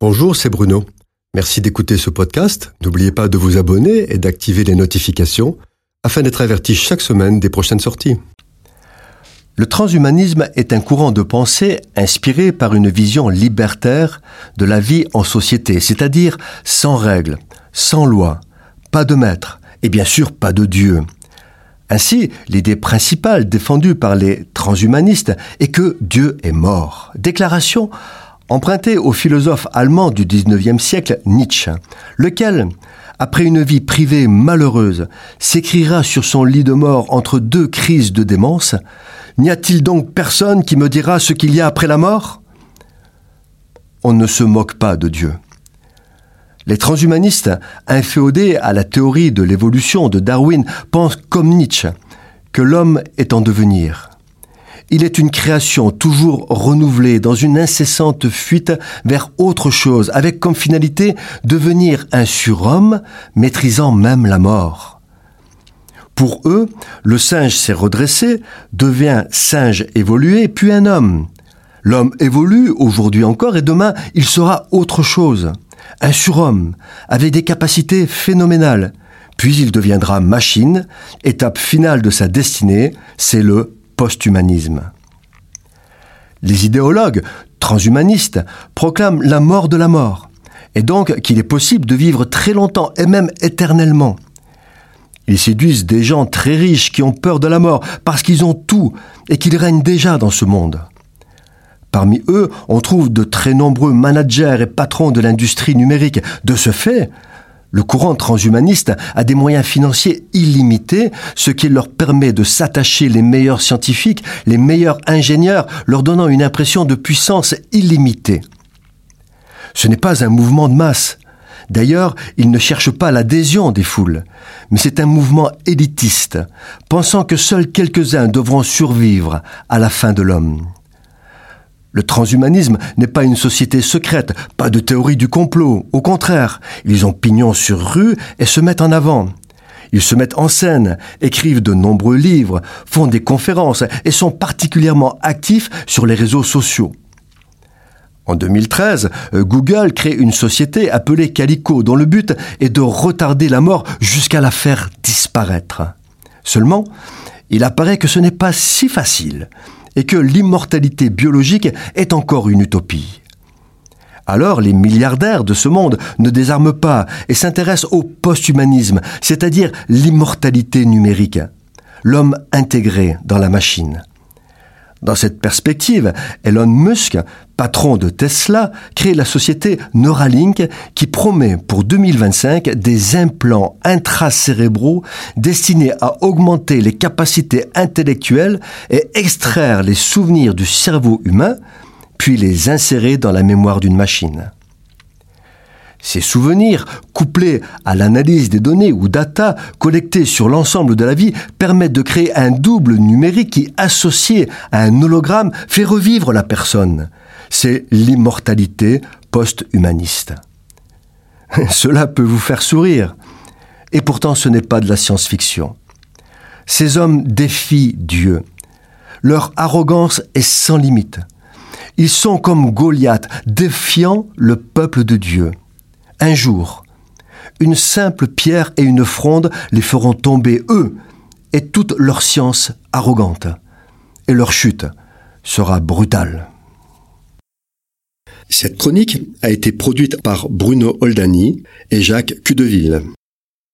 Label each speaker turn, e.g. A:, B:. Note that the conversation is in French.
A: Bonjour, c'est Bruno. Merci d'écouter ce podcast. N'oubliez pas de vous abonner et d'activer les notifications afin d'être averti chaque semaine des prochaines sorties.
B: Le transhumanisme est un courant de pensée inspiré par une vision libertaire de la vie en société, c'est-à-dire sans règles, sans loi, pas de maître et bien sûr pas de Dieu. Ainsi, l'idée principale défendue par les transhumanistes est que Dieu est mort. Déclaration empruntée au philosophe allemand du XIXe siècle Nietzsche, lequel, après une vie privée malheureuse, s'écrira sur son lit de mort entre deux crises de démence N'y a-t-il donc personne qui me dira ce qu'il y a après la mort? On ne se moque pas de Dieu. Les transhumanistes, inféodés à la théorie de l'évolution de Darwin, pensent comme Nietzsche que l'homme est en devenir. Il est une création toujours renouvelée dans une incessante fuite vers autre chose, avec comme finalité devenir un surhomme maîtrisant même la mort. Pour eux, le singe s'est redressé, devient singe évolué, puis un homme. L'homme évolue aujourd'hui encore et demain il sera autre chose un surhomme, avec des capacités phénoménales. Puis il deviendra machine, étape finale de sa destinée, c'est le posthumanisme. Les idéologues transhumanistes proclament la mort de la mort, et donc qu'il est possible de vivre très longtemps et même éternellement. Ils séduisent des gens très riches qui ont peur de la mort parce qu'ils ont tout et qu'ils règnent déjà dans ce monde. Parmi eux, on trouve de très nombreux managers et patrons de l'industrie numérique. De ce fait, le courant transhumaniste a des moyens financiers illimités, ce qui leur permet de s'attacher les meilleurs scientifiques, les meilleurs ingénieurs, leur donnant une impression de puissance illimitée. Ce n'est pas un mouvement de masse. D'ailleurs, ils ne cherchent pas l'adhésion des foules, mais c'est un mouvement élitiste, pensant que seuls quelques-uns devront survivre à la fin de l'homme. Le transhumanisme n'est pas une société secrète, pas de théorie du complot. Au contraire, ils ont pignon sur rue et se mettent en avant. Ils se mettent en scène, écrivent de nombreux livres, font des conférences et sont particulièrement actifs sur les réseaux sociaux. En 2013, Google crée une société appelée Calico dont le but est de retarder la mort jusqu'à la faire disparaître. Seulement, il apparaît que ce n'est pas si facile et que l'immortalité biologique est encore une utopie. Alors les milliardaires de ce monde ne désarment pas et s'intéressent au posthumanisme, c'est-à-dire l'immortalité numérique, l'homme intégré dans la machine. Dans cette perspective, Elon Musk, patron de Tesla, crée la société Neuralink qui promet pour 2025 des implants intracérébraux destinés à augmenter les capacités intellectuelles et extraire les souvenirs du cerveau humain, puis les insérer dans la mémoire d'une machine. Ces souvenirs, couplés à l'analyse des données ou data collectées sur l'ensemble de la vie, permettent de créer un double numérique qui, associé à un hologramme, fait revivre la personne. C'est l'immortalité post-humaniste. Cela peut vous faire sourire. Et pourtant ce n'est pas de la science-fiction. Ces hommes défient Dieu. Leur arrogance est sans limite. Ils sont comme Goliath, défiant le peuple de Dieu. Un jour, une simple pierre et une fronde les feront tomber, eux, et toute leur science arrogante. Et leur chute sera brutale.
A: Cette chronique a été produite par Bruno Oldani et Jacques Cudeville.